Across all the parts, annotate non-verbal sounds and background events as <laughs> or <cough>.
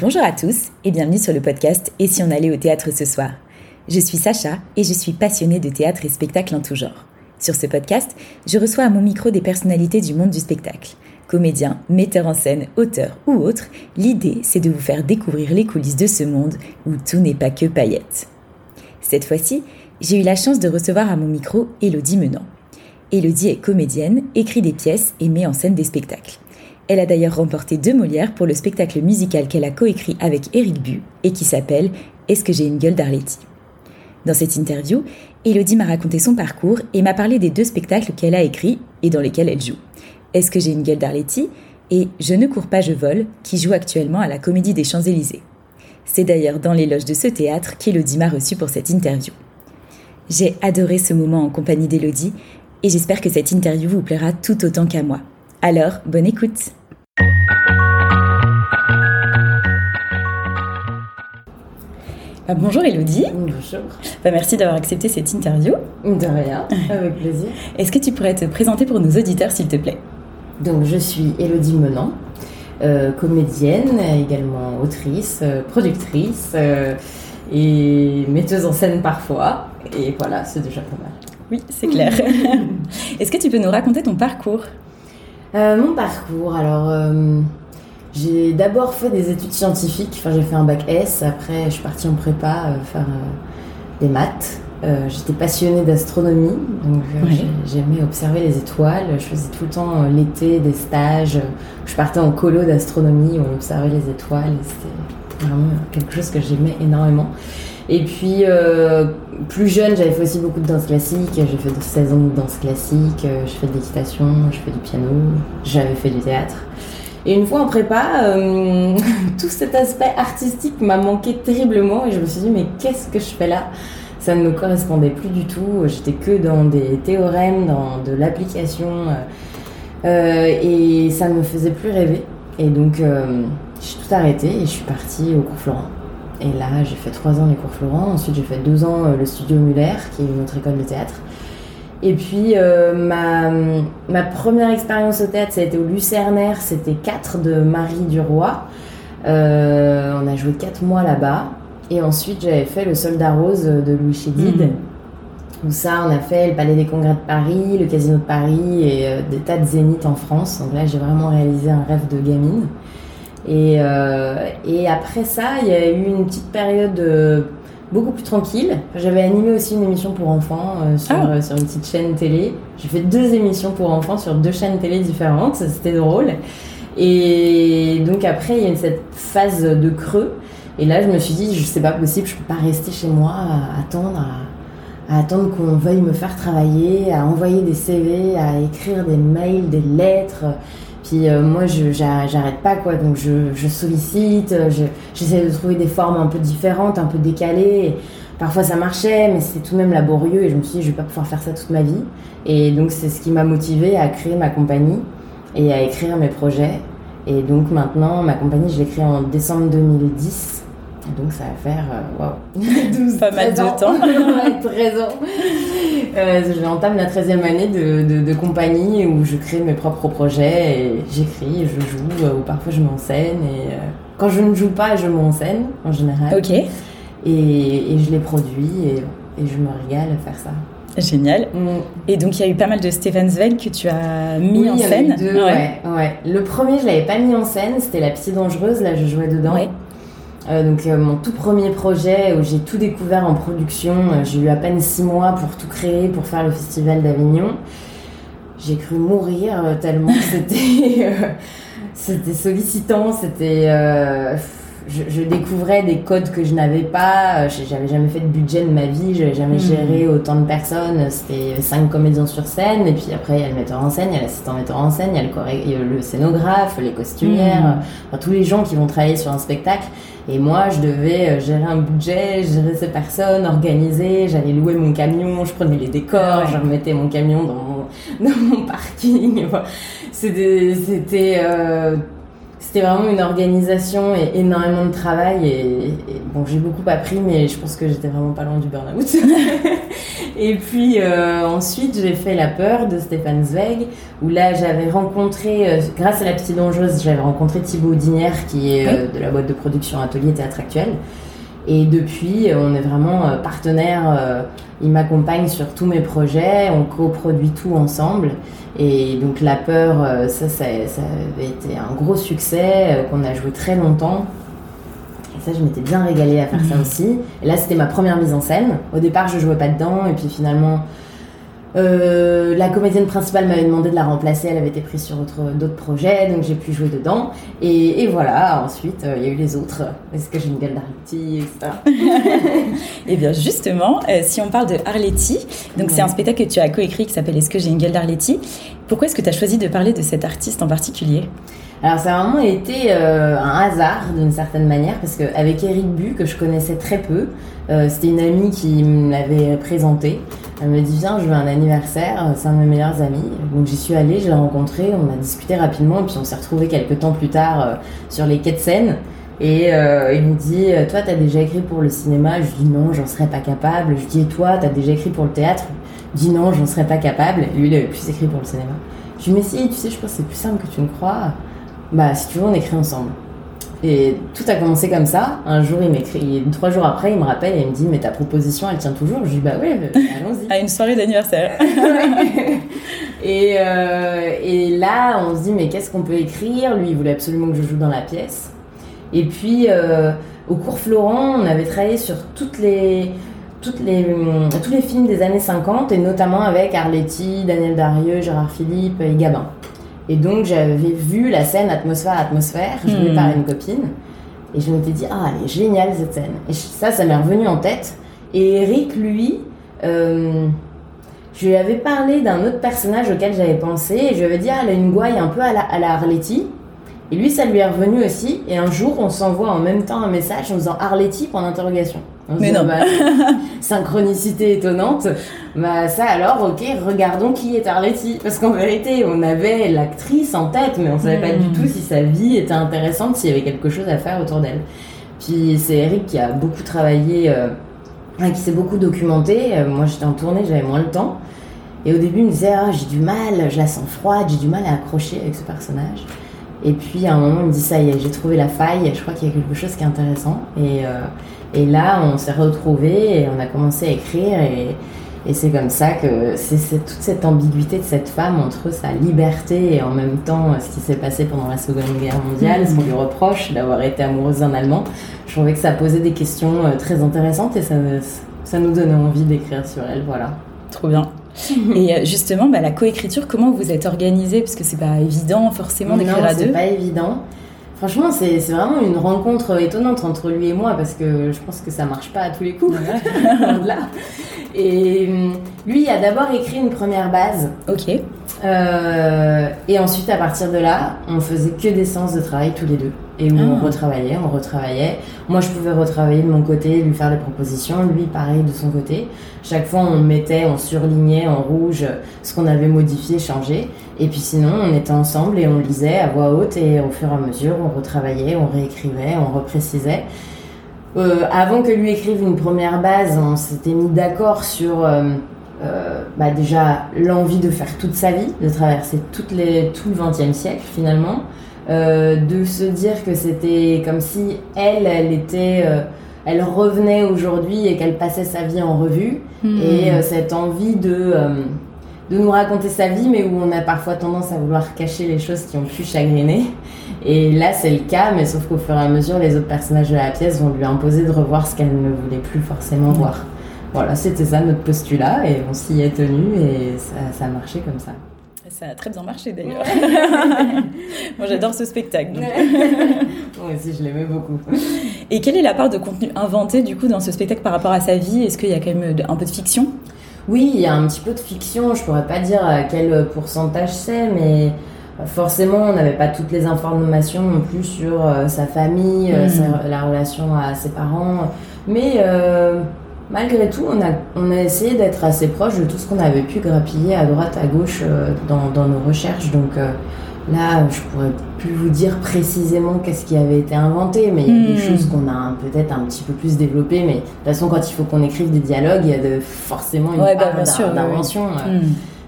Bonjour à tous et bienvenue sur le podcast Et si on allait au théâtre ce soir Je suis Sacha et je suis passionnée de théâtre et spectacle en tout genre. Sur ce podcast, je reçois à mon micro des personnalités du monde du spectacle. Comédiens, metteurs en scène, auteurs ou autres, l'idée c'est de vous faire découvrir les coulisses de ce monde où tout n'est pas que paillettes. Cette fois-ci, j'ai eu la chance de recevoir à mon micro Elodie Menant. Elodie est comédienne, écrit des pièces et met en scène des spectacles. Elle a d'ailleurs remporté deux Molières pour le spectacle musical qu'elle a coécrit avec Éric Bu et qui s'appelle Est-ce que j'ai une gueule d'Arletty? Dans cette interview, Elodie m'a raconté son parcours et m'a parlé des deux spectacles qu'elle a écrits et dans lesquels elle joue. Est-ce que j'ai une gueule d'Arletty? Et Je ne cours pas, je vole, qui joue actuellement à la Comédie des Champs-Élysées. C'est d'ailleurs dans l'éloge de ce théâtre qu'Elodie m'a reçu pour cette interview. J'ai adoré ce moment en compagnie d'Elodie et j'espère que cette interview vous plaira tout autant qu'à moi. Alors, bonne écoute bah, bonjour Elodie. Bonjour. Bah, merci d'avoir accepté cette interview. De rien, avec plaisir. Est-ce que tu pourrais te présenter pour nos auditeurs s'il te plaît? Donc je suis Elodie Menant, euh, comédienne, également autrice, euh, productrice euh, et metteuse en scène parfois. Et voilà, c'est déjà pas mal. Oui, c'est clair. <laughs> Est-ce que tu peux nous raconter ton parcours? Mon parcours, alors j'ai d'abord fait des études scientifiques, enfin j'ai fait un bac S, après je suis partie en prépa euh, faire euh, des maths. Euh, j'étais passionnée d'astronomie, donc j'aimais observer les étoiles. Je faisais tout le temps l'été des stages. Je partais en colo d'astronomie où on observait les étoiles. C'était vraiment quelque chose que j'aimais énormément. Et puis, plus jeune, j'avais fait aussi beaucoup de danse classique. J'ai fait 16 ans de danse classique. je fais de l'équitation, je fais du piano. J'avais fait du théâtre. Et une fois en prépa, euh, <laughs> tout cet aspect artistique m'a manqué terriblement et je me suis dit mais qu'est-ce que je fais là? Ça ne me correspondait plus du tout. J'étais que dans des théorèmes, dans de l'application euh, et ça ne me faisait plus rêver. Et donc euh, j'ai tout arrêté et je suis partie au cours Florent. Et là j'ai fait trois ans les cours Florent. Ensuite j'ai fait deux ans le studio Muller qui est une autre école de théâtre. Et puis, euh, ma, ma, première expérience au théâtre, ça a été au Lucernaire, c'était 4 de Marie Duroy. Euh, on a joué 4 mois là-bas. Et ensuite, j'avais fait Le Soldat Rose de Louis Chédid. Mhm. Où ça, on a fait le Palais des Congrès de Paris, le Casino de Paris et euh, des tas de zéniths en France. Donc là, j'ai vraiment réalisé un rêve de gamine. Et, et après ça, il y a eu une petite période beaucoup plus tranquille. J'avais animé aussi une émission pour enfants euh, sur, ah. euh, sur, une petite chaîne télé. J'ai fait deux émissions pour enfants sur deux chaînes télé différentes, c'était drôle. Et donc après, il y a eu cette phase de creux. Et là, je me suis dit, je sais pas possible, je peux pas rester chez moi à attendre, à, attendre qu'on veuille me faire travailler, à envoyer des CV, à écrire des mails, des lettres. Puis euh, moi, j'arrête pas quoi, donc je, sollicite, j'essaie de trouver des formes un peu différentes, un peu décalées. parfois ça marchait, mais c'était tout de même laborieux et je me suis dit, je vais pas pouvoir faire ça toute ma vie. Et donc c'est ce qui m'a motivée à créer ma compagnie et à écrire mes projets. Et donc maintenant, ma compagnie, je l'ai créée en décembre 2010. Donc ça va faire euh, <laughs> <laughs> pas mal de temps. <laughs> 13 ans. Euh, J'entame la 13e année de, de, compagnie où je crée mes propres projets et j'écris, je joue euh, ou parfois je m'enseigne. Et euh, quand je ne joue pas, je m'enseigne en général. Ok. Et, et je les produis et, et, je me régale à faire ça. Génial. Mm. Et donc il y a eu pas mal de Stephen Zweig que tu as mis en scène. Deux, ouais. ouais. Le premier, je l'avais pas mis en scène, c'était La Psy dangereuse, là je jouais dedans. Ouais. Euh, donc euh, mon tout premier projet où j'ai tout découvert en production, euh, j'ai eu à peine six mois pour tout créer, pour faire le festival d'Avignon. J'ai cru mourir tellement c'était <laughs> c'était sollicitant, c'était je, découvrais des codes que je n'avais pas. J'avais jamais fait de budget de ma vie, j'avais jamais hmm. géré autant de personnes. C'était cinq comédiens sur scène, et puis après il y a le metteur en scène, il y a l'assistant metteur en scène, il y a le, le scénographe, les costumières, hmm. tous les gens qui vont travailler sur un spectacle. Et moi, je devais euh, gérer un budget, gérer ces personnes, organiser. J'allais louer mon camion, je prenais les décors, je remettais mon camion dans mon, <laughs> dans mon parking. C'était, c'était, vraiment une organisation et énormément de travail. Et, bon, j'ai beaucoup appris, mais je pense que j'étais vraiment pas loin du burn-out. <laughs> et puis euh, ensuite, j'ai fait La peur de Stéphane Zweig, où là, j'avais rencontré, euh, grâce à La Petite Dangereuse, j'avais rencontré Thibaut Dinière, qui est euh, de la boîte de production Atelier Théâtre Actuel. Et depuis, on est vraiment partenaires. il m'accompagne sur tous mes projets, on coproduit tout ensemble. Et donc la peur, euh, ça, ça, avait été un gros succès euh, qu'on a joué très longtemps. Et ça, je m'étais bien régalée à faire ça mhm. aussi. Et là, c'était ma première mise en scène. Au départ, je jouais pas dedans. Et puis finalement, euh, la comédienne principale m'avait demandé de la remplacer, elle avait été prise sur d'autres projets, donc j'ai pu jouer dedans. Et, voilà, ensuite, euh, il y a eu les autres. Est-ce que j'ai une gueule d'Arletty, et <laughs> eh bien justement, euh, si on parle de Arletty, donc c'est un spectacle que tu as coécrit qui s'appelle Est-ce que j'ai une gueule d'Arletty? Pourquoi est-ce que tu as choisi de parler de cet artiste en particulier? Alors ça a vraiment été un hasard d'une certaine manière parce qu'avec Eric Bu que je connaissais très peu, c'était une amie qui me l'avait présenté. Elle me dit viens, je veux un anniversaire, c'est un de mes meilleurs amis. Donc j'y suis allée, je l'ai rencontré, on a discuté rapidement, et puis on s'est retrouvés quelques temps plus tard euh, sur les quais de Seine. Et euh, il me dit toi, t'as déjà écrit pour le cinéma? Je dis non, j'en serais pas capable. Je dis et toi, t'as déjà écrit pour le théâtre? Je dis non, j'en serais pas capable. lui, il avait plus écrit pour le cinéma. Je dis mais si, tu sais, je pense que c'est plus simple que tu ne crois. Bah si tu veux, on écrit ensemble. Et tout a commencé comme ça. Un jour, il m'écrit, trois jours après, il me rappelle et il me dit Mais ta proposition, elle tient toujours? Je dis Bah ouais, <laughs> allons-y. à une soirée d'anniversaire. <laughs> et, euh, et là, on se dit Mais qu'est-ce qu'on peut écrire? Lui, il voulait absolument que je joue dans la pièce. Et puis, euh, au cours Florent, on avait travaillé sur toutes les, toutes les, tous les films des années 50, et notamment avec Arletty, Daniel Darieux, Gérard Philippe et Gabin. Et donc j'avais vu la scène atmosphère atmosphère jouée hmm. par une copine. Et je m'étais dit, ah, elle est géniale cette scène. Et ça, ça m'est revenu en tête. Et Eric, lui, euh, je lui avais parlé d'un autre personnage auquel j'avais pensé. Et je lui avais dit, ah, elle a une gouaille un peu à la, à la Arletty. Et lui, ça lui est revenu aussi. Et un jour, on s'envoie en même temps un message en disant Arletty point d'interrogation. Mais non. Bah, <laughs> synchronicité étonnante. Bah ça alors, ok, regardons qui est Arletty. Parce qu'en vérité, on avait l'actrice en tête, mais on savait pas du hmm. tout si sa vie était intéressante, s'il y avait quelque chose à faire autour d'elle. Puis c'est Eric qui a beaucoup travaillé, euh, qui s'est beaucoup documenté. Euh, moi j'étais en tournée, j'avais moins le temps. Et au début, il me disait, ah, j'ai du mal, je la sens froide, j'ai du mal à accrocher avec ce personnage. Et puis à un moment, il me dit, ça y est, j'ai trouvé la faille, je crois qu'il y a quelque chose qui est intéressant. Et, euh, et là, on s'est retrouvés et on a commencé à écrire. Et, et c'est comme ça que c'est toute cette ambiguïté de cette femme entre sa liberté et en même temps ce qui s'est passé pendant la Seconde Guerre mondiale, ce qu'on lui reproche d'avoir été amoureuse d'un Allemand. Je trouvais que ça posait des questions euh, très intéressantes et ça, ça nous donnait envie d'écrire sur elle. Voilà. Trop bien. et euh, justement, bah, la coécriture, comment vous êtes organisée? Parce que c'est pas évident forcément d'écrire à deux. c'est pas évident. Franchement, c'est vraiment une rencontre étonnante entre lui et moi parce que je pense que ça marche pas à tous les coups. <laughs> Et hum, lui, a d'abord écrit une première base. Ok. Euh, et ensuite, à partir de là, on faisait que des séances de travail tous les deux. Et où on ah. retravaillait, on retravaillait. Moi, je pouvais retravailler de mon côté, lui faire des propositions. Lui, pareil, de son côté. Chaque fois, on mettait, on surlignait en rouge ce qu'on avait modifié, changé. Et puis sinon, on était ensemble et on lisait à voix haute. Et au fur et à mesure, on retravaillait, on réécrivait, on reprécisait. Euh, avant que lui écrive une première base, on s'était mis d'accord sur... Euh, euh, bah déjà l'envie de faire toute sa vie, de traverser toutes les, tout le XXe siècle finalement, de se dire que c'était comme si elle, elle était, elle revenait aujourd'hui et qu'elle passait sa vie en revue, hmm. et cette envie de de nous raconter sa vie, mais où on a parfois tendance à vouloir cacher les choses qui ont pu chagriner. Et là, c'est le cas, mais sauf qu'au fur et à mesure, les autres personnages de la pièce vont lui imposer de revoir ce qu'elle ne voulait plus forcément voir. Voilà, c'était ça notre postulat et on s'y est tenu et ça, a marché comme ça. Ça a très bien marché d'ailleurs. <laughs> Moi j'adore ce spectacle. Moi aussi je l'aimais beaucoup. Et quelle est la part de contenu inventé du coup dans ce spectacle par rapport à sa vie? Est-ce qu'il y a quand même un peu de fiction? Oui, il y a un petit peu de fiction. Je pourrais pas dire quel pourcentage c'est, mais forcément on n'avait pas toutes les informations non plus sur euh, sa famille, euh, hmm. la relation à ses parents. Mais euh, malgré tout, on a, on a essayé d'être assez proche de tout ce qu'on avait pu grappiller à droite, à gauche euh, dans, nos recherches. Donc, euh, Là, je pourrais plus vous dire précisément qu'est-ce qui avait été inventé, mais il y a des Hmm. choses qu'on a peut-être un petit peu plus développées. Mais de toute façon, quand il faut qu'on écrive des dialogues, il y a de, forcément une Ouais, bah, part oui, oui. d'invention. euh, Hmm.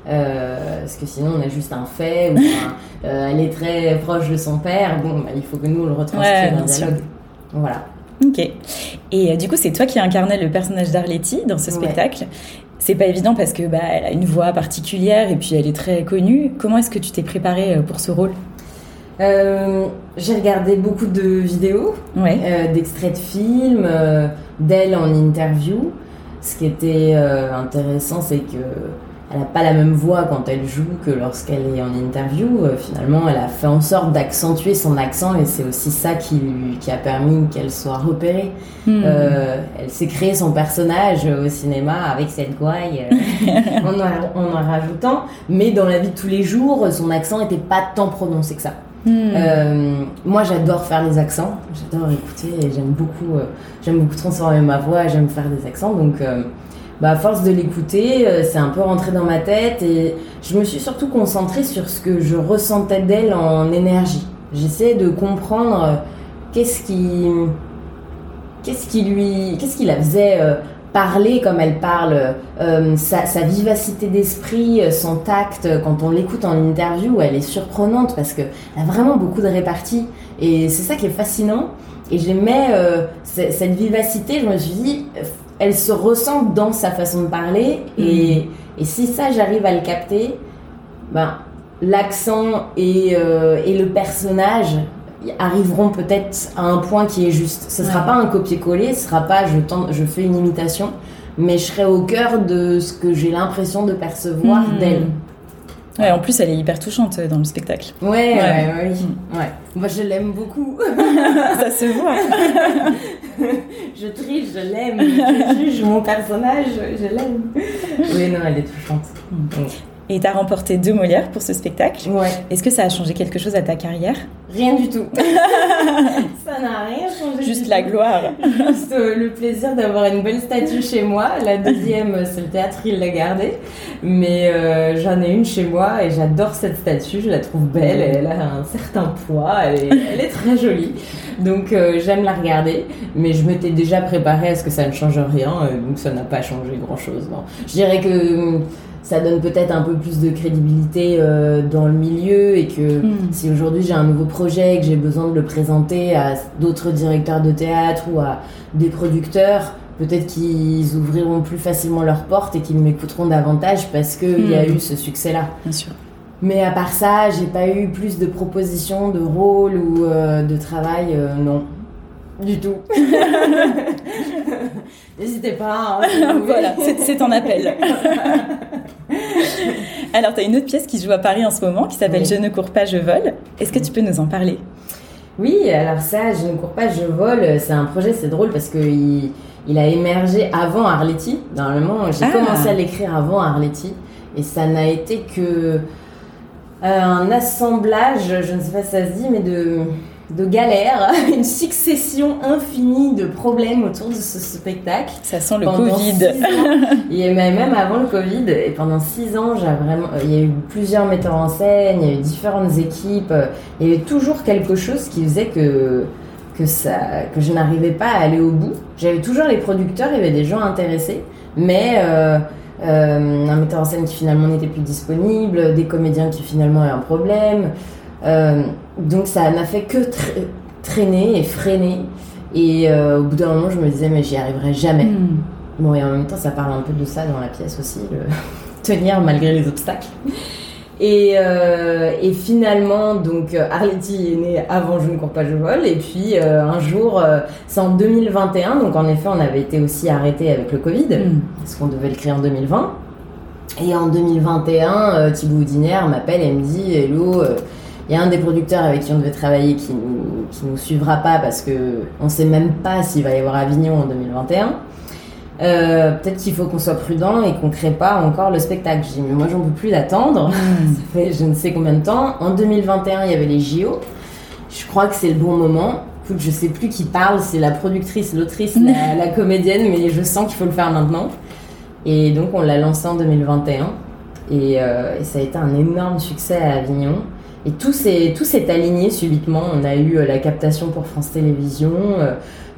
euh, parce que sinon, on a juste un fait, ou un, <laughs> euh, elle est très proche de son père. Bon, bah, il faut que nous, on le Ouais, retranscrive en sûr. dialogue. Voilà. Ok. Et euh, du coup, c'est toi qui incarnais le personnage d'Arletty dans ce Ouais. spectacle. C'est pas évident parce que bah, elle a une voix particulière et puis elle est très connue. Comment est-ce que tu t'es préparée euh, pour ce rôle? Euh, J'ai regardé beaucoup de vidéos. Ouais. euh, d'extraits de films, euh, d'elle en interview. Ce qui était intéressant, c'est que elle n'a pas la même voix quand elle joue que lorsqu'elle est en interview. Euh, finalement, elle a fait en sorte d'accentuer son accent et c'est aussi ça qui, lui, qui a permis qu'elle soit repérée. Hmm. Euh, elle s'est créé son personnage au cinéma avec cette gouaille euh, <laughs> en, en en rajoutant, mais dans la vie de tous les jours, son accent n'était pas tant prononcé que ça. Hmm. Euh, moi, j'adore faire les accents. J'adore écouter et j'aime beaucoup, euh, j'aime beaucoup transformer ma voix. J'aime faire des accents. Donc, euh, bah, à force de l'écouter, euh, c'est un peu rentré dans ma tête et je me suis surtout concentrée sur ce que je ressentais d'elle en énergie. J'essayais de comprendre euh, qu'est-ce qui, qu'est-ce qui lui, qu'est-ce qui la faisait euh, parler comme elle parle, sa, vivacité d'esprit, son tact. Quand on l'écoute en interview, elle est surprenante parce que elle a vraiment beaucoup de répartie et c'est ça qui est fascinant. Et j'aimais cette vivacité. Je me suis dit, elle se ressent dans sa façon de parler et, et si ça j'arrive à le capter, ben l'accent et, euh, et le personnage arriveront peut-être à un point qui est juste. Ce sera Ouais. pas un copier-coller, ce sera pas je, tente, je fais une imitation, mais je serai au cœur de ce que j'ai l'impression de percevoir Hmm. d'elle. Ouais, en plus, elle est hyper touchante euh, dans le spectacle. Ouais, ouais, Ouais. ouais, oui. Ouais. Moi, je l'aime beaucoup. <laughs> Ça se voit. <laughs> <laughs> je triche, je l'aime. Je juge mon personnage, je l'aime. Oui, non, elle est touchante. Et tu as remporté deux Molières pour ce spectacle. Ouais. Est-ce que ça a changé quelque chose à ta carrière? Rien du tout. <laughs> Ça n'a rien changé. Juste la gloire. Juste euh, le plaisir d'avoir une belle statue chez moi. La deuxième, euh, c'est le théâtre, il l'a gardée. Mais euh, j'en ai une chez moi et j'adore cette statue. Je la trouve belle. Elle a un certain poids. Elle est, elle est très jolie. Donc euh, j'aime la regarder. Mais je m'étais déjà préparée à ce que ça ne change rien. donc ça n'a pas changé grand-chose. Je dirais que ça donne peut-être un peu plus de crédibilité euh, dans le milieu et que Mm. si aujourd'hui j'ai un nouveau projet et que j'ai besoin de le présenter à d'autres directeurs de théâtre ou à des producteurs, peut-être qu'ils ouvriront plus facilement leurs portes et qu'ils m'écouteront davantage parce qu'il y a Mm. eu ce succès-là. Bien sûr. Mais à part ça, j'ai pas eu plus de propositions de rôle ou euh, de travail, euh, non. Du tout. <laughs> N'hésitez pas. hein, voilà, c'est c'est ton appel. <laughs> Alors, tu as une autre pièce qui se joue à Paris en ce moment qui s'appelle Oui. Je ne cours pas, je vole. Est-ce que tu peux nous en parler? Oui, alors ça, je ne cours pas, je vole. C'est un projet, c'est drôle parce que il, il a émergé avant Arletty. Normalement, j'ai Ah. commencé à l'écrire avant Arletty et ça n'a été que euh, un assemblage, je ne sais pas si ça se dit, mais de de galères, <laughs> une succession infinie de problèmes autour de ce spectacle. Ça sent le Pendant Covid. ans, <laughs> et même avant le Covid, et pendant six ans, j'ai vraiment, il y a eu plusieurs metteurs en scène, il y a eu différentes équipes, euh, il y avait toujours quelque chose qui faisait que que ça, que je n'arrivais pas à aller au bout. J'avais toujours les producteurs, il y avait des gens intéressés, mais euh, euh, un metteur en scène qui finalement n'était plus disponible, des comédiens qui finalement avaient un problème. Euh, donc ça n'a fait que tra- traîner et freiner. Et euh, au bout d'un moment, je me disais, mais j'y arriverai jamais. Hmm. Bon, et en même temps, ça parle un peu de ça dans la pièce aussi, le <laughs> tenir malgré les obstacles. Et, euh, et finalement, donc Arletty est née avant Je ne cours pas, je vole. Et puis euh, un jour, euh, c'est en 2021, donc en effet, on avait été aussi arrêté avec le Covid, Hmm. parce qu'on devait le créer en 2020. Et en 2021, euh, Thibaut Houdinière m'appelle et me dit Hello, il y a un des producteurs avec qui on devait travailler qui nous, qui nous suivra pas parce que on sait même pas s'il va y avoir Avignon en 2021. Euh, Peut-être qu'il faut qu'on soit prudent et qu'on crée pas encore le spectacle. Je dis mais moi j'en peux plus d'attendre. Hmm. <laughs> Ça fait je ne sais combien de temps. En 2021, il y avait les JO. Je crois que c'est le bon moment. Écoute, je sais plus qui parle, c'est la productrice, l'autrice, la, <laughs> la comédienne, mais je sens qu'il faut le faire maintenant. Et donc on l'a lancé en 2021 et, euh, et ça a été un énorme succès à Avignon. Et tout s'est tout s'est aligné subitement. On a eu la captation pour France Télévisions.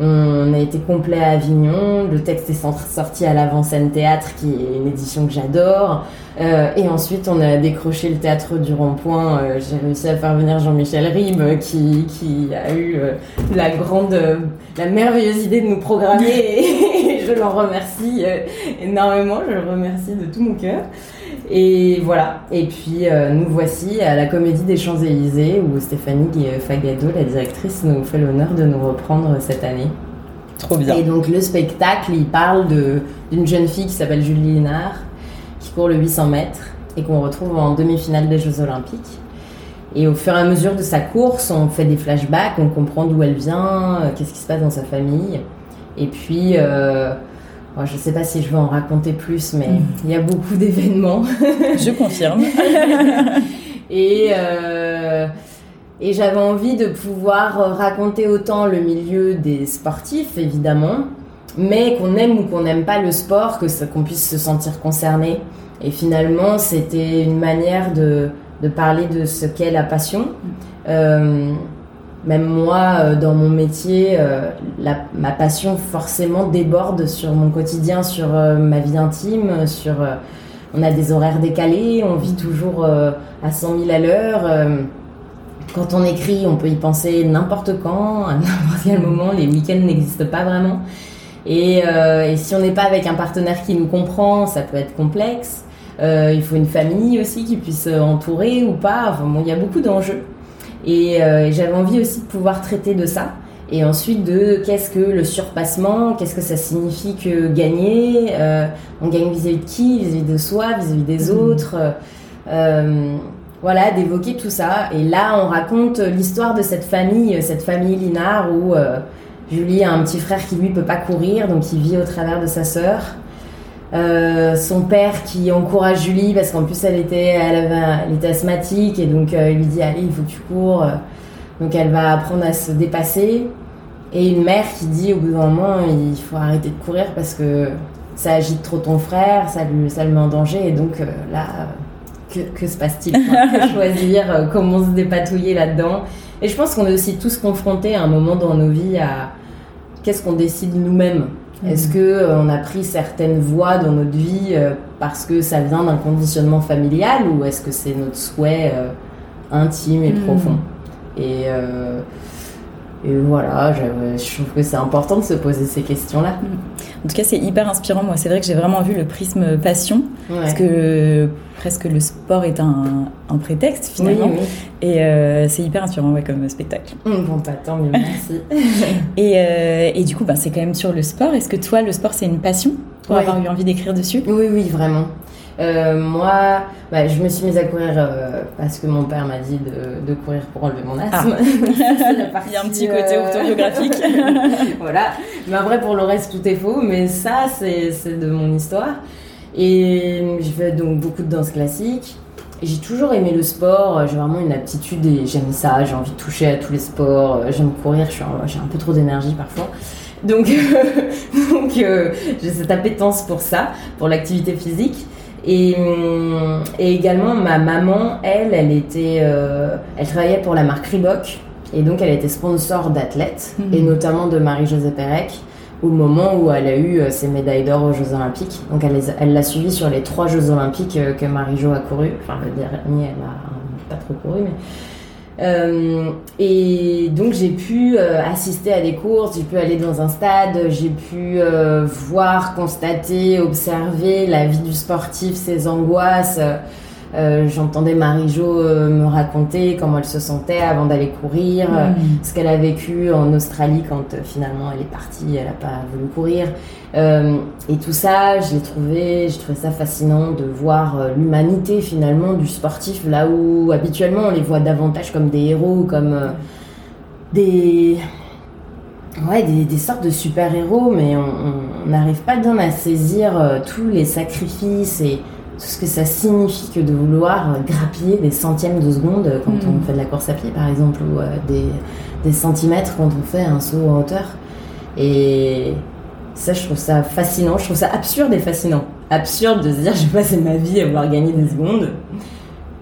On a été complet à Avignon. Le texte est sorti à l'avant-scène théâtre, qui est une édition que j'adore. Euh, et ensuite, on a décroché le théâtre du Rond-Point. Euh, j'ai réussi à faire venir Jean-Michel Ribes, qui, qui, a eu euh, la grande, la merveilleuse idée de nous programmer. <laughs> Et, je l'en remercie énormément. Je le remercie de tout mon cœur. Et voilà. Et puis, nous voici à la Comédie des Champs-Élysées, où Stéphanie Fagado, la directrice, nous fait l'honneur de nous reprendre cette année. Trop bien. Et donc, le spectacle, il parle d'une jeune fille qui s'appelle Julie Lénard pour le 800 mètres et qu'on retrouve en demi-finale des Jeux Olympiques. Et au fur et à mesure de sa course, on fait des flashbacks, on comprend d'où elle vient, euh, qu'est-ce qui se passe dans sa famille. Et puis, euh, je ne sais pas si je veux en raconter plus, mais mm. il y a beaucoup d'événements. <laughs> je confirme. <laughs> et euh, et j'avais envie de pouvoir raconter autant le milieu des sportifs, évidemment, mais qu'on aime ou qu'on n'aime pas le sport, que qu'on puisse se sentir concerné. Et finalement, c'était une manière de, de, parler de ce qu'est la passion. Euh, même moi, euh, dans mon métier, euh, ma passion forcément déborde sur mon quotidien, sur ma vie intime, sur... on a des horaires décalés, on vit toujours à 100 000 à l'heure. quand on écrit, on peut y penser n'importe quand, <laughs> à n'importe quel moment. Les week-ends n'existent pas vraiment. Et, si on n'est pas avec un partenaire qui nous comprend, ça peut être complexe. Euh, il faut une famille aussi qui puisse entourer ou pas. Bon, il y a beaucoup d'enjeux. Et, euh, j'avais envie aussi de pouvoir traiter de ça. Et ensuite de qu'est-ce que le surpassement, qu'est-ce que ça signifie que gagner, euh, on gagne vis-à-vis de qui, vis-à-vis de soi, vis-à-vis des mmh. autres. voilà, d'évoquer tout ça. Et là, on raconte l'histoire de cette famille, cette famille Linard où Julie a un petit frère qui lui peut pas courir, donc il vit au travers de sa sœur. Euh, son père qui encourage Julie parce qu'en plus elle était, elle, avait, était asthmatique et donc euh, il lui dit allez il faut que tu cours. Donc elle va apprendre à se dépasser. Et une mère qui dit au bout d'un moment il faut arrêter de courir parce que ça agite trop ton frère, ça, lui, ça le met en danger et donc euh, là que, que se passe-t-il Que <laughs> choisir Comment se dépatouiller là-dedans? Et je pense qu'on est aussi tous confrontés à un moment dans nos vies à qu'est-ce qu'on décide nous-mêmes? Est-ce que euh, on a pris certaines voies dans notre vie euh, parce que ça vient d'un conditionnement familial ou est-ce que c'est notre souhait euh, intime et hmm. profond? Et, et, voilà, je, trouve que c'est important de se poser ces questions-là. En tout cas, c'est hyper inspirant. Moi, c'est vrai que j'ai vraiment vu le prisme passion parce que presque le sport est un, prétexte finalement. Et euh, c'est hyper inspirant ouais, comme spectacle. Mmh, bon, pas tant, mais merci. <laughs> et, euh, et, du coup, ben, c'est quand même sur le sport. Est-ce que toi, le sport, c'est une passion? Pour avoir eu envie d'écrire dessus? Oui, oui, vraiment. Euh, moi, bah, je me suis mise à courir parce que mon père m'a dit de, de, courir pour enlever mon asthme. Ah. <laughs> Il y a un petit côté orthographique. <laughs> voilà. Mais après, pour le reste, tout est faux. Mais ça, c'est de mon histoire. Et je fais donc beaucoup de danse classique. J'ai toujours aimé le sport, j'ai vraiment une aptitude et j'aime ça, j'ai envie de toucher à tous les sports, j'aime courir, j'ai un peu trop d'énergie parfois. Donc, <laughs> donc euh, j'ai cette appétence pour ça, pour l'activité physique. Et, et, également, ma maman, elle, elle était, euh, elle travaillait pour la marque Reebok. Et donc, elle était sponsor d'athlètes, mhm. et notamment de Marie-Josée Pérec au moment où elle a eu euh, ses médailles d'or aux Jeux Olympiques. Donc elle l'a suivi sur les trois Jeux Olympiques euh, que Marie-Jo a couru. Enfin, le dernier, elle a pas trop couru, mais. Euh, et donc j'ai pu assister à des courses, j'ai pu aller dans un stade, j'ai pu voir, constater, observer la vie du sportif, ses angoisses. Euh, j'entendais Marie-Jo euh, me raconter comment elle se sentait avant d'aller courir, euh, mm. ce qu'elle a vécu en Australie quand finalement elle est partie, elle n'a pas voulu courir. et tout ça, j'ai trouvé, j'ai trouvé ça fascinant de voir l'humanité finalement du sportif là où habituellement on les voit davantage comme des héros, comme des Ouais, des, des, sortes de super-héros, mais on n'arrive pas bien à saisir tous les sacrifices et tout ce que ça signifie que de vouloir grappiller des centièmes de seconde quand mm. on fait de la course à pied par exemple ou euh, des, des, centimètres quand on fait un saut en hauteur. Et ça, je trouve ça fascinant, je trouve ça absurde et fascinant. Absurde de se dire <laughs> j'ai passé ma vie à vouloir gagner des secondes.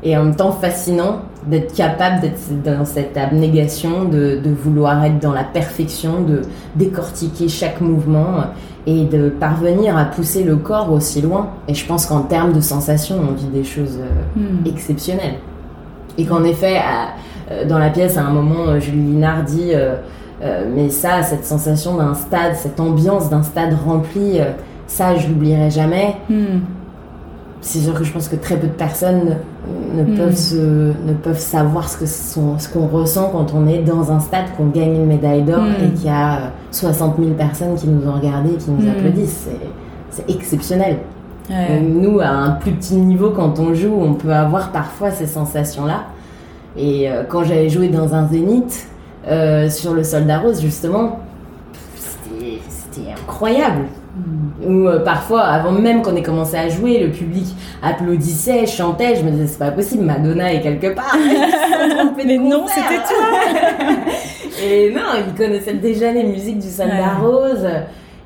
Et en même temps fascinant d'être capable d'être dans cette abnégation, de, de, vouloir être dans la perfection, de décortiquer chaque mouvement et de parvenir à pousser le corps aussi loin. Et je pense qu'en termes de sensations, on vit des choses euh, hmm. exceptionnelles. Et qu'en effet, euh, dans la pièce, à un moment, euh, Julie Linard dit Mais ça, cette sensation d'un stade, cette ambiance d'un stade rempli, ça, je l'oublierai jamais. Hmm c'est sûr que je pense que très peu de personnes ne, hmm. peuvent, se, ne peuvent savoir ce qu'on ce qu'on ressent quand on est dans un stade, qu'on gagne une médaille d'or hmm. et qu'il y a 60 000 personnes qui nous ont regardés et qui nous hmm. applaudissent. C'est exceptionnel. Nous, à un plus petit niveau, quand on joue, on peut avoir parfois ces sensations-là. Et euh, quand j'avais joué dans un zénith, euh, sur le Soldat Rose, justement, c'était incroyable. Ou euh, parfois, avant même qu'on ait commencé à jouer, le public applaudissait, chantait. Je me disais, c'est pas possible, Madonna est quelque part. <laughs> Mais non, c'était toi. <laughs> Et non, ils connaissaient déjà les musiques du Soldat Rose.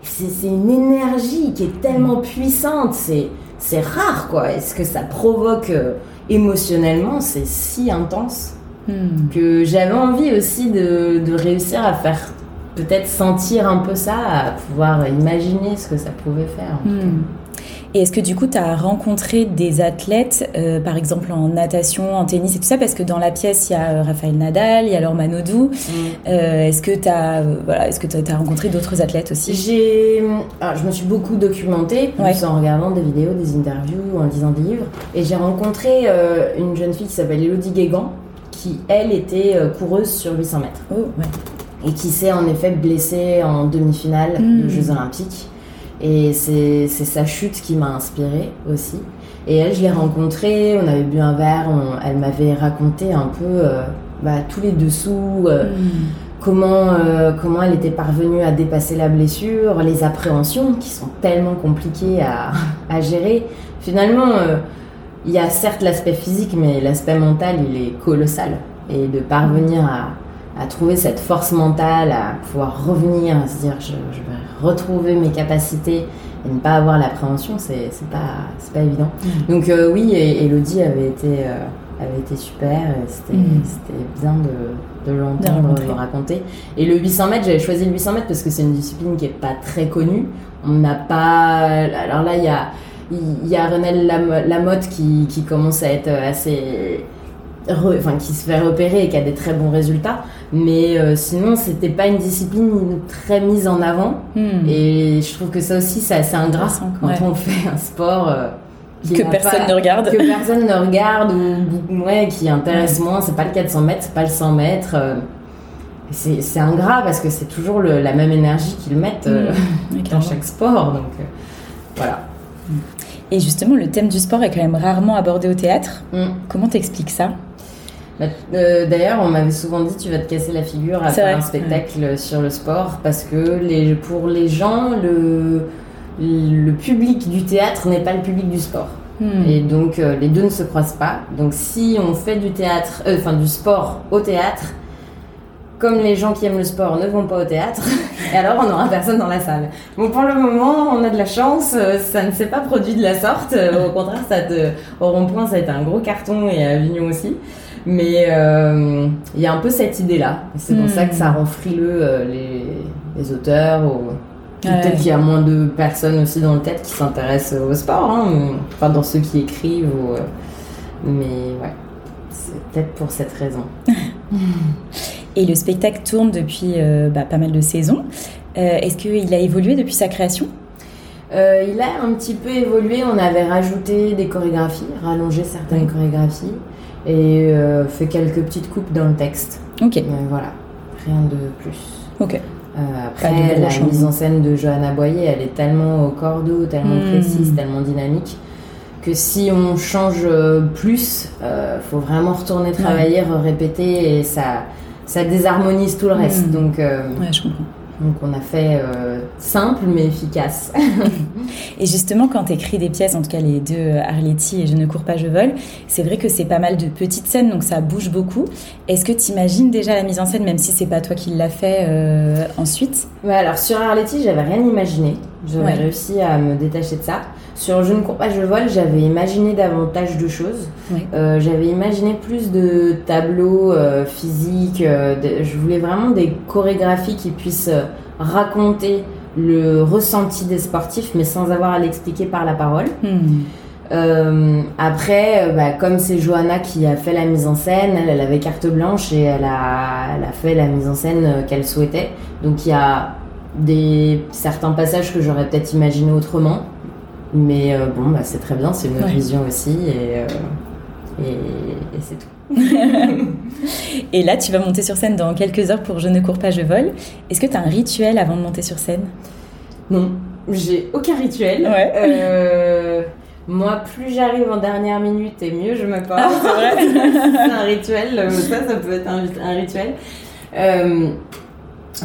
C'est une énergie qui est tellement puissante. C'est rare, quoi. est ce que ça provoque euh, émotionnellement, c'est si intense. Hmm. Que j'avais envie aussi de, de réussir à faire peut-être sentir un peu ça, à pouvoir imaginer ce que ça pouvait faire. Hmm. Et est-ce que du coup, tu as rencontré des athlètes, euh, par exemple en natation, en tennis et tout ça? Parce que dans la pièce, il y a euh, Raphaël Nadal, il y a Laure Manodou. Hmm. Euh, est-ce que tu as, voilà, est-ce que as rencontré d'autres athlètes aussi? J'ai, Je me suis beaucoup documentée, en regardant des vidéos, des interviews, en lisant des livres. Et j'ai rencontré une jeune fille qui s'appelle Elodie Guégan, qui, elle, était coureuse sur 800 mètres. Oh, ouais et qui s'est en effet blessée en demi-finale des hmm. Jeux Olympiques. Et c'est sa chute qui m'a inspirée aussi. Et elle, je l'ai rencontrée, on avait bu un verre, elle m'avait raconté un peu euh, bah, tous les dessous, euh, hmm. comment, euh, comment elle était parvenue à dépasser la blessure, les appréhensions qui sont tellement compliquées à, <laughs> à gérer. Finalement, il y a certes l'aspect physique, mais l'aspect mental, il est colossal. Et de parvenir à, à trouver cette force mentale, à pouvoir revenir, à se dire je, vais retrouver mes capacités et ne pas avoir l'appréhension, c'est pas, pas évident. Mm. Donc euh, oui, Elodie avait été, euh, avait été super, c'était mm. bien de, de l'entendre me raconter. Et le 800 mètres, j'avais choisi le 800 mètres parce que c'est une discipline qui est pas très connue. On n'a pas... Alors là, il y a, il y a Renel Lamotte qui, qui commence à être assez enfin, qui se fait repérer et qui a des très bons résultats. Mais euh, sinon, c'était pas une discipline très mise en avant. Hmm. Et je trouve que ça aussi, c'est assez ingrat quand on fait un sport. Euh, que personne ne regarde. Que personne ne regarde ou ouais, qui intéresse moins. C'est pas le 400 mètres, c'est pas le 100 mètres. Euh, c'est ingrat parce que c'est toujours la même énergie qu'ils mettent hmm. <laughs> dans chaque sport. Donc voilà. Et justement, le thème du sport est quand même rarement abordé au théâtre. Hmm. Comment t'expliques ça? Bah, euh, d'ailleurs, on m'avait souvent dit tu vas te casser la figure à faire un spectacle sur le sport parce que les, pour les gens, le, le public du théâtre n'est pas le public du sport. Hmm. Et donc euh, les deux ne se croisent pas. Donc si on fait du théâtre, euh, enfin du sport au théâtre, comme les gens qui aiment le sport ne vont pas au théâtre, et <laughs> alors on n'aura personne dans la salle. Bon, pour le moment, on a de la chance, ça ne s'est pas produit de la sorte. Au contraire, ça te, au rond-point, ça a été un gros carton et à Avignon aussi. Mais euh, il y a un peu cette idée-là. C'est pour ça que ça rend frileux euh, les, auteurs. Ou... Peut-être qu'il y a moins de personnes aussi dans le tête qui s'intéressent au sport, hein, enfin dans ceux qui écrivent. Euh, mais ouais, c'est peut-être pour cette raison. <laughs> Et le spectacle tourne depuis bah, pas mal de saisons. Est-ce qu'il a évolué depuis sa création? Il a un petit peu évolué. On avait rajouté des chorégraphies, rallongé certaines chorégraphies et euh, fait quelques petites coupes dans le texte. Ok. Mais voilà, rien de plus. Ok. Euh, après, la mise en scène de Johanna Boyer, elle est tellement au cordeau, tellement hmm. précise, tellement dynamique, que si on change euh, plus, il faut vraiment retourner travailler, répéter, et ça, ça désharmonise tout le reste. Hmm. Donc, ouais, je comprends. Donc on a fait euh, simple mais efficace. <laughs> et justement, quand tu écris des pièces, en tout cas les deux euh, Arletty et Je ne cours pas, je vole, c'est vrai que c'est pas mal de petites scènes, donc ça bouge beaucoup. Est-ce que tu imagines déjà la mise en scène, même si c'est pas toi qui l'as fait euh, ensuite? Ouais, alors sur Arletty, j'avais rien imaginé. J'avais réussi à me détacher de ça. Sur Je ne cours pas, je vole, j'avais imaginé davantage de choses. Euh, j'avais imaginé plus de tableaux physiques. Je voulais vraiment des chorégraphies qui puissent raconter le ressenti des sportifs, mais sans avoir à l'expliquer par la parole. Hmm. après, bah, comme c'est Johanna qui a fait la mise en scène, elle, elle avait carte blanche et elle a, elle a fait la mise en scène qu'elle souhaitait. Donc il y a des certains passages que j'aurais peut-être imaginé autrement. Mais euh, bon, bah, c'est très bien, c'est une vision aussi et, euh, et, et c'est tout. <laughs> et là, tu vas monter sur scène dans quelques heures pour Je ne cours pas, je vole. Est-ce que tu as un rituel avant de monter sur scène? Non, j'ai aucun rituel. Euh, moi, plus j'arrive en dernière minute et mieux je me porte. Ah, c'est vrai. c'est un rituel, ça, ça peut être un, un rituel.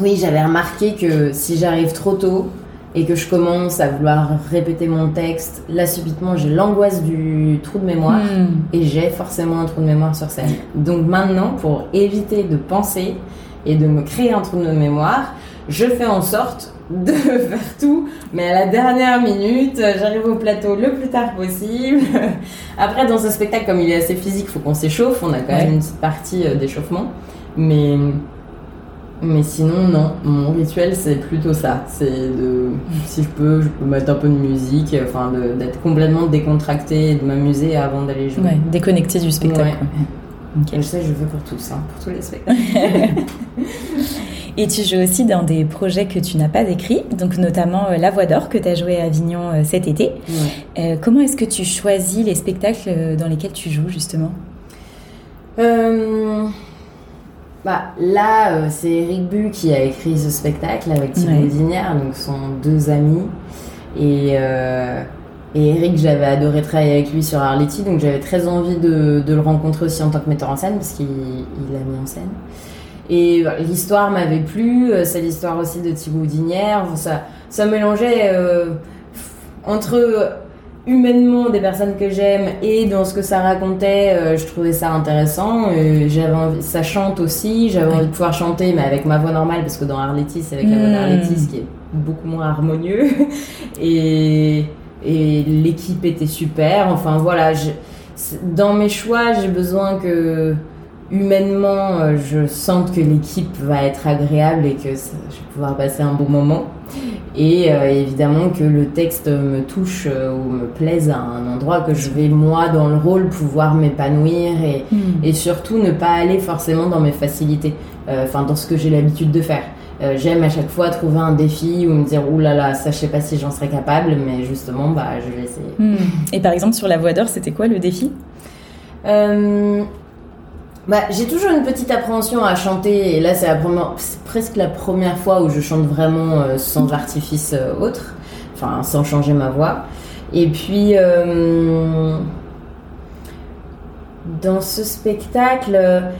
oui, j'avais remarqué que si j'arrive trop tôt, et que je commence à vouloir répéter mon texte, là subitement j'ai l'angoisse du trou de mémoire hmm. et j'ai forcément un trou de mémoire sur scène. Donc maintenant, pour éviter de penser et de me créer un trou de mémoire, je fais en sorte <laughs> de faire tout, mais à la dernière minute, j'arrive au plateau le plus tard possible. <laughs> Après, dans ce spectacle, comme il est assez physique, il faut qu'on s'échauffe, on a quand même une petite partie euh, d'échauffement, mais mais sinon, non. Mon rituel, c'est plutôt ça. C'est de, si je peux, je peux mettre un peu de musique, enfin, d'être complètement décontracté et de m'amuser avant d'aller jouer. Ouais, déconnecté du spectacle. Je sais, je veux pour tous, hein, pour tous les spectacles. <laughs> et tu joues aussi dans des projets que tu n'as pas écrits, donc notamment euh, La Voix d'Or que tu as joué à Avignon euh, cet été. Euh, comment est-ce que tu choisis les spectacles dans lesquels tu joues, justement? Bah, là, euh, c'est Eric Bu qui a écrit ce spectacle avec Thibaut Dinière, donc sont deux amis. Et, euh, et Eric, j'avais adoré travailler avec lui sur Arletty, donc j'avais très envie de, de, le rencontrer aussi en tant que metteur en scène, parce qu'il l'a mis en scène. Et bah, l'histoire m'avait plu, euh, c'est l'histoire aussi de Thibaut Dinière, ça, ça mélangeait euh, entre humainement des personnes que j'aime et dans ce que ça racontait, euh, je trouvais ça intéressant. j'avais envie, ça chante aussi, j'avais envie de pouvoir chanter, mais avec ma voix normale, parce que dans Arletty, c'est avec la voix hmm. d'Arletty, ce qui est beaucoup moins harmonieux. <laughs> et, et l'équipe était super. Enfin voilà, je, dans mes choix, j'ai besoin que humainement, euh, je sente que l'équipe va être agréable et que je vais pouvoir passer un bon moment. Et euh, évidemment que le texte me touche euh, ou me plaise à un endroit que je vais, moi, dans le rôle, pouvoir m'épanouir et, hmm. et, surtout ne pas aller forcément dans mes facilités, enfin dans ce que j'ai l'habitude de faire. J'aime à chaque fois trouver un défi ou me dire ouh là là, ça je sais pas si j'en serais capable, mais justement, bah, je vais essayer. Hmm. Et par exemple, sur la voix d'or, c'était quoi le défi? Bah, j'ai toujours une petite appréhension à chanter, et là c'est presque la première fois où je chante vraiment euh, sans artifice euh, autre, enfin sans changer ma voix. Et puis euh, dans ce spectacle,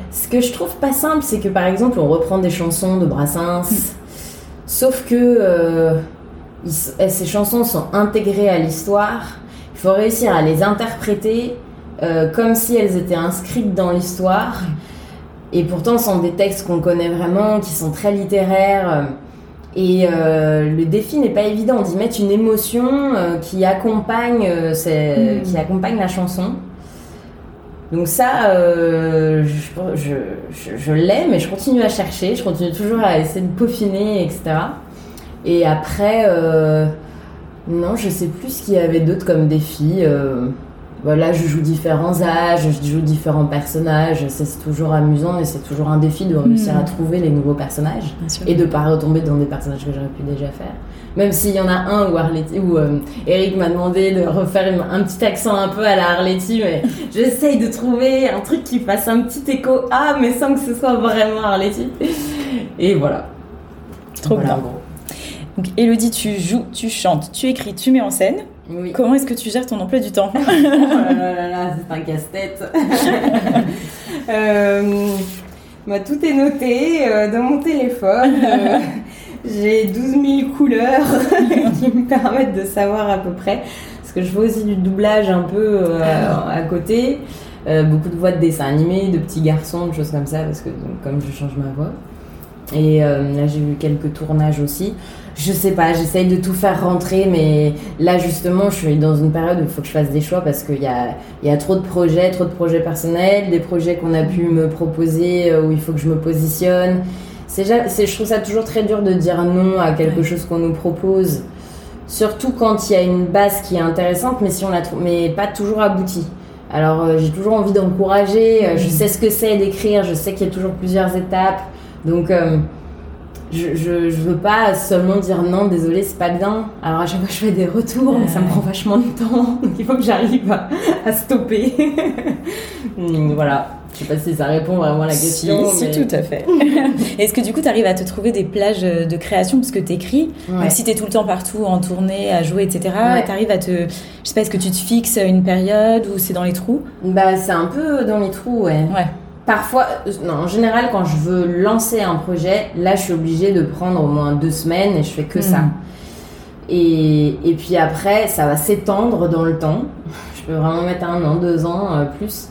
ce que je trouve pas simple, c'est que par exemple on reprend des chansons de Brassens, sauf que ces chansons sont intégrées à l'histoire. Il faut réussir à les interpréter euh, comme si elles étaient inscrites dans l'histoire. Et pourtant, ce sont des textes qu'on connaît vraiment, qui sont très littéraires. Et euh, le défi n'est pas évident d'y mettre une émotion euh, qui, accompagne, hmm. qui accompagne la chanson. Donc ça, je, je, je, je l'ai, mais je continue à chercher, je continue toujours à essayer de peaufiner, etc. Et après, non, je sais plus ce qu'il y avait d'autre comme défi voilà, je joue différents âges, je joue différents personnages, c'est toujours amusant et c'est toujours un défi de réussir à hmm. trouver les nouveaux personnages et de pas retomber dans des personnages que j'aurais pu déjà faire. Même s'il y en a un où, Arletty, où euh, Eric m'a demandé de refaire un petit accent un peu à la Arletty, mais <laughs> j'essaye de trouver un truc qui fasse un petit écho à, mais sans que ce soit vraiment Arletty. Et voilà. Trop bien. Donc, Elodie, tu joues, tu chantes, tu écris, tu mets en scène. Comment est-ce que tu gères ton emploi du temps <laughs> Oh là là, c'est un casse-tête. <laughs> euh, bah, tout est noté euh, dans mon téléphone. Euh, <laughs> j'ai 12 000 couleurs qui me permettent de savoir à peu près. Parce que je fais aussi du doublage un peu à côté. Beaucoup de voix de dessins animés, de petits garçons, de choses comme ça, parce que donc, comme je change ma voix. Et là, j'ai vu quelques tournages aussi. Je sais pas, j'essaye de tout faire rentrer, mais là, justement, je suis dans une période où il faut que je fasse des choix parce qu'il y a, y a trop de projets, trop de projets personnels, des projets qu'on a pu me proposer où il faut que je me positionne. C'est, je trouve ça toujours très dur de dire non à quelque chose qu'on nous propose. Surtout quand il y a une base qui est intéressante, mais si on la trouve, mais pas toujours aboutie. Alors euh, j'ai toujours envie d'encourager. Euh, je sais ce que c'est d'écrire. Je sais qu'il y a toujours plusieurs étapes. Donc euh, je, je, je, veux pas seulement dire non, désolé, c'est pas bien. Alors à chaque fois je fais des retours, mais ça me prend vachement de temps. <laughs> Donc il faut que j'arrive à, à stopper. <laughs> voilà. Je sais pas si ça répond vraiment à la question. Si, mais... tout à fait. <laughs> Est-ce que du coup, tu arrives à te trouver des plages de création? Parce que tu écris Même si tu es tout le temps partout en tournée, à jouer, etc. Tu arrives à te. Je sais pas, est-ce que tu te fixes une période ou c'est dans les trous? Bah, c'est un peu dans les trous, ouais. Ouais. Parfois, euh, non, en général, quand je veux lancer un projet, là, je suis obligée de prendre au moins deux semaines et je fais que ça. Hmm. Et, et, puis après, ça va s'étendre dans le temps. <laughs> Je peux vraiment mettre un an, deux ans, euh, plus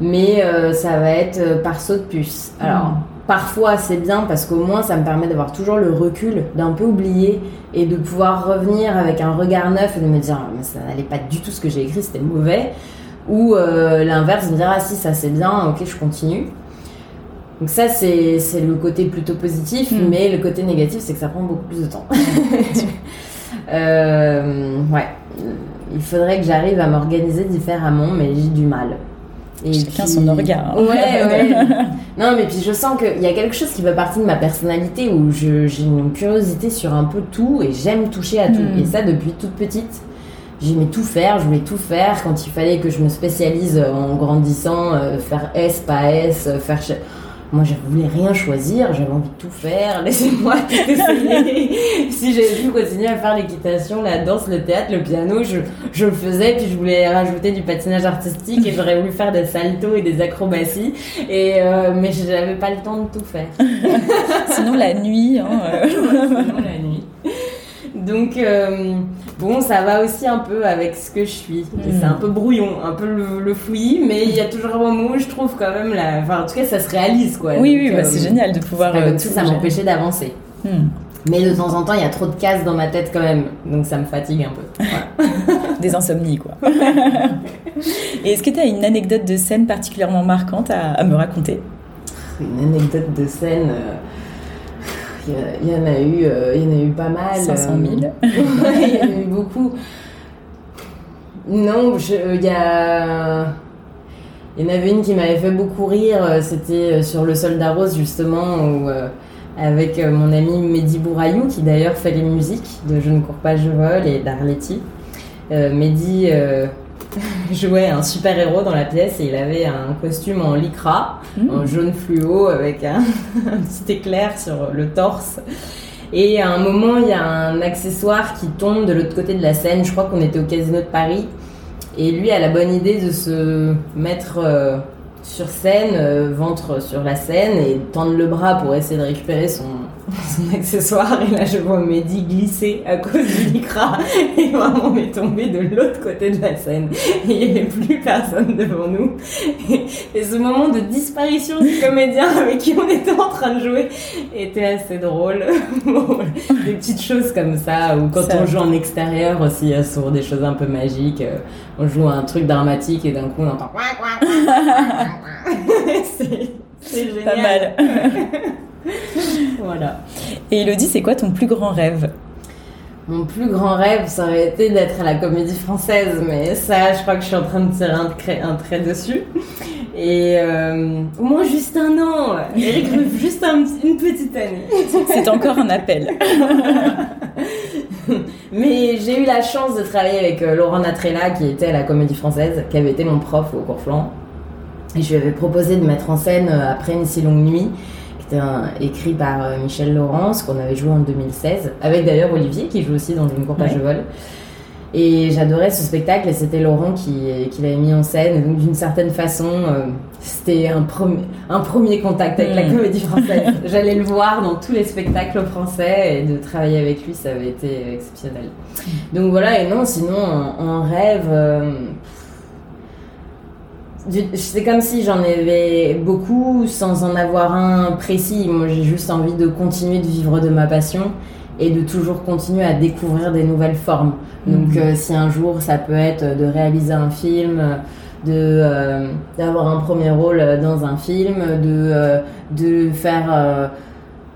mais euh, ça va être par saut de puce. Alors, mm. parfois c'est bien parce qu'au moins ça me permet d'avoir toujours le recul, d'un peu oublier et de pouvoir revenir avec un regard neuf et de me dire, ah, mais ça n'allait pas du tout ce que j'ai écrit, c'était mauvais. Ou euh, l'inverse, me dire, ah si, ça c'est bien, ok, je continue. Donc ça, c'est le côté plutôt positif, mm. mais le côté négatif, c'est que ça prend beaucoup plus de temps. <laughs> <laughs> ouais. Il faudrait que j'arrive à m'organiser différemment, mais j'ai du mal. Et Chacun son regard. Hein. Ouais, ouais. <laughs> non, mais puis je sens qu'il y a quelque chose qui fait partie de ma personnalité où j'ai une curiosité sur un peu tout et j'aime toucher à tout. Hmm. Et ça, depuis toute petite, j'aimais tout faire, je voulais tout faire. Quand il fallait que je me spécialise en grandissant, euh, faire S, pas S, euh, faire. Moi, je voulais rien choisir, j'avais envie de tout faire, <laughs> laissez-moi tout essayer. si j'avais pu continuer à faire l'équitation, la danse, le théâtre, le piano, je, je, le faisais, puis je voulais rajouter du patinage artistique et j'aurais voulu faire des saltos et des acrobaties, et, euh, mais j'avais pas le temps de tout faire. <laughs> Sinon, la nuit. Hein, euh. Sinon, la nuit. Donc, euh, bon, ça va aussi un peu avec ce que je suis. C'est un peu brouillon, un peu le, fouillis, mais il y a toujours un moment où je trouve quand même la. Enfin, en tout cas, ça se réalise, quoi. Oui, oui, bah, c'est euh, génial de pouvoir. Euh, tout ça m'empêchait d'avancer. Hmm. Mais de temps en temps, il y a trop de cases dans ma tête quand même, donc ça me fatigue un peu. <laughs> Des insomnies, quoi. <laughs> Et est-ce que tu as une anecdote de scène particulièrement marquante à, me raconter? Une anecdote de scène il y, en a eu, euh, il y en a eu pas mal. 500 000. <laughs> il y en a eu beaucoup. Non, il y a. Il y en avait une qui m'avait fait beaucoup rire, euh, c'était euh, sur le soldat rose justement, où, avec mon ami Mehdi Bourayou, qui d'ailleurs fait les musiques de Je ne cours pas, je vole et d'Arletty. Mehdi <laughs> jouait un super héros dans la pièce et il avait un costume en lycra, mmh. en jaune fluo, avec <laughs> un, petit éclair sur le torse. Et à un moment, il y a un accessoire qui tombe de l'autre côté de la scène. Je crois qu'on était au Casino de Paris. Et lui a la bonne idée de se mettre euh, sur scène, euh, ventre sur la scène, et tendre le bras pour essayer de récupérer son, son accessoire et là je vois Mehdi glisser à cause du micra et vraiment m'est tombé de l'autre côté de la scène. Et il n'y avait plus personne devant nous. Et, ce moment de disparition du comédien avec qui on était en train de jouer était assez drôle. <laughs> Des petites choses comme ça ou quand on joue en extérieur aussi sur des choses un peu magiques euh, on joue un truc dramatique et d'un coup on entend <laughs> <laughs> c'est génial pas mal <laughs> voilà. Et Elodie, c'est quoi ton plus grand rêve? Mon plus grand rêve, ça aurait été d'être à la comédie française, mais ça, je crois que je suis en train de tirer un, trait, dessus. Et euh, au moins juste un an, Eric <laughs> juste une petite année. C'est encore un appel. <laughs> Mais j'ai eu la chance de travailler avec euh, Laurent Natrella, qui était à la comédie française, qui avait été mon prof au cours. Et je lui avais proposé de mettre en scène euh, après une si longue nuit c'était écrit par euh, Michel Laurence, qu'on avait joué en 2016, avec d'ailleurs Olivier, qui joue aussi dans Une courpage de vol. Et j'adorais ce spectacle et c'était Laurent qui, qui l'avait mis en scène. Donc d'une certaine façon, euh, c'était un, premier un premier contact avec la Mm. comédie française. <laughs> J'allais le voir dans tous les spectacles français et de travailler avec lui, ça avait été exceptionnel. Donc voilà, et non, sinon en, en rêve... euh, c'est comme si j'en avais beaucoup sans en avoir un précis. Moi, j'ai juste envie de continuer de vivre de ma passion et de toujours continuer à découvrir des nouvelles formes. Donc, Mhm. euh, si un jour ça peut être de réaliser un film, de euh, d'avoir un premier rôle dans un film, de euh, de faire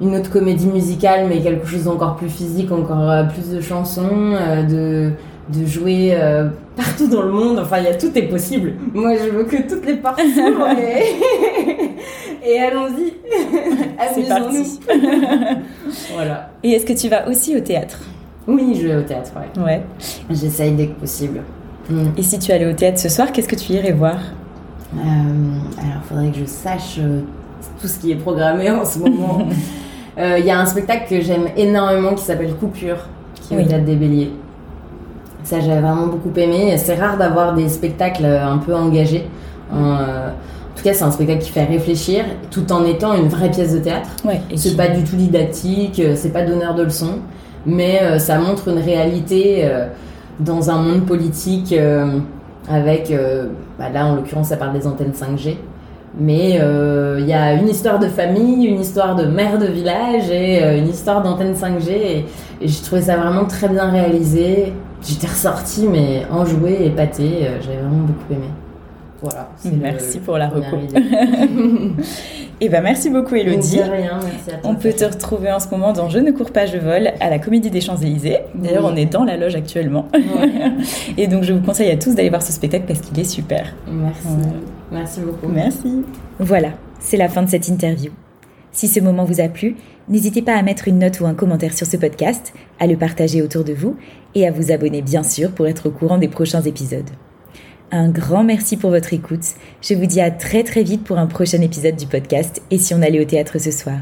une autre comédie musicale, mais quelque chose d'encore plus physique, encore plus de chansons, de de jouer euh, partout dans le monde. Enfin, il y a tout est possible. Moi, je veux que toutes les portes s'ouvrent et, et allons-y. <laughs> Amusons-nous. <laughs> Voilà. Et est-ce que tu vas aussi au théâtre? Oui, je vais au théâtre, ouais. Ouais. J'essaye dès que possible. Mm. Et si tu allais au théâtre ce soir, qu'est-ce que tu irais voir? Euh, alors, faudrait que je sache euh, tout ce qui est programmé en ce moment. <laughs> Euh, Il y a un spectacle que j'aime énormément qui s'appelle Coupure, qui est Oui. au Théâtre des Béliers. Ça, j'avais vraiment beaucoup aimé. C'est rare d'avoir des spectacles un peu engagés. En, euh, en tout cas, c'est un spectacle qui fait réfléchir, tout en étant une vraie pièce de théâtre. Ouais. Et C'est qui- pas du tout didactique, euh, c'est pas donneur de leçons, mais euh, ça montre une réalité euh, dans un monde politique euh, avec, euh, bah là en l'occurrence ça parle des antennes 5G, mais euh, il y a une histoire de famille, une histoire de mère de village et euh, une histoire d'antenne 5G et, et j'ai trouvé ça vraiment très bien réalisé. J'étais ressortie mais enjouée et pâtée, euh, j'avais vraiment beaucoup aimé. Voilà. le- Merci pour la première reco. idée. <laughs> Et ben merci beaucoup Elodie. De rien, merci à toi. On peut te retrouver en ce moment dans Je ne cours pas, je vole à la Comédie des Champs-Élysées. D'ailleurs, Oui. on est dans la loge actuellement. Ouais. <laughs> Et donc, je vous conseille à tous d'aller voir ce spectacle parce qu'il est super. Merci. Ouais. Merci beaucoup. Merci. Voilà, c'est la fin de cette interview. Si ce moment vous a plu, n'hésitez pas à mettre une note ou un commentaire sur ce podcast, à le partager autour de vous et à vous abonner bien sûr pour être au courant des prochains épisodes. Un grand merci pour votre écoute. Je vous dis à très très vite pour un prochain épisode du podcast et si on allait au théâtre ce soir.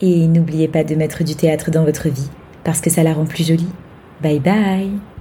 Et n'oubliez pas de mettre du théâtre dans votre vie parce que ça la rend plus jolie. Bye bye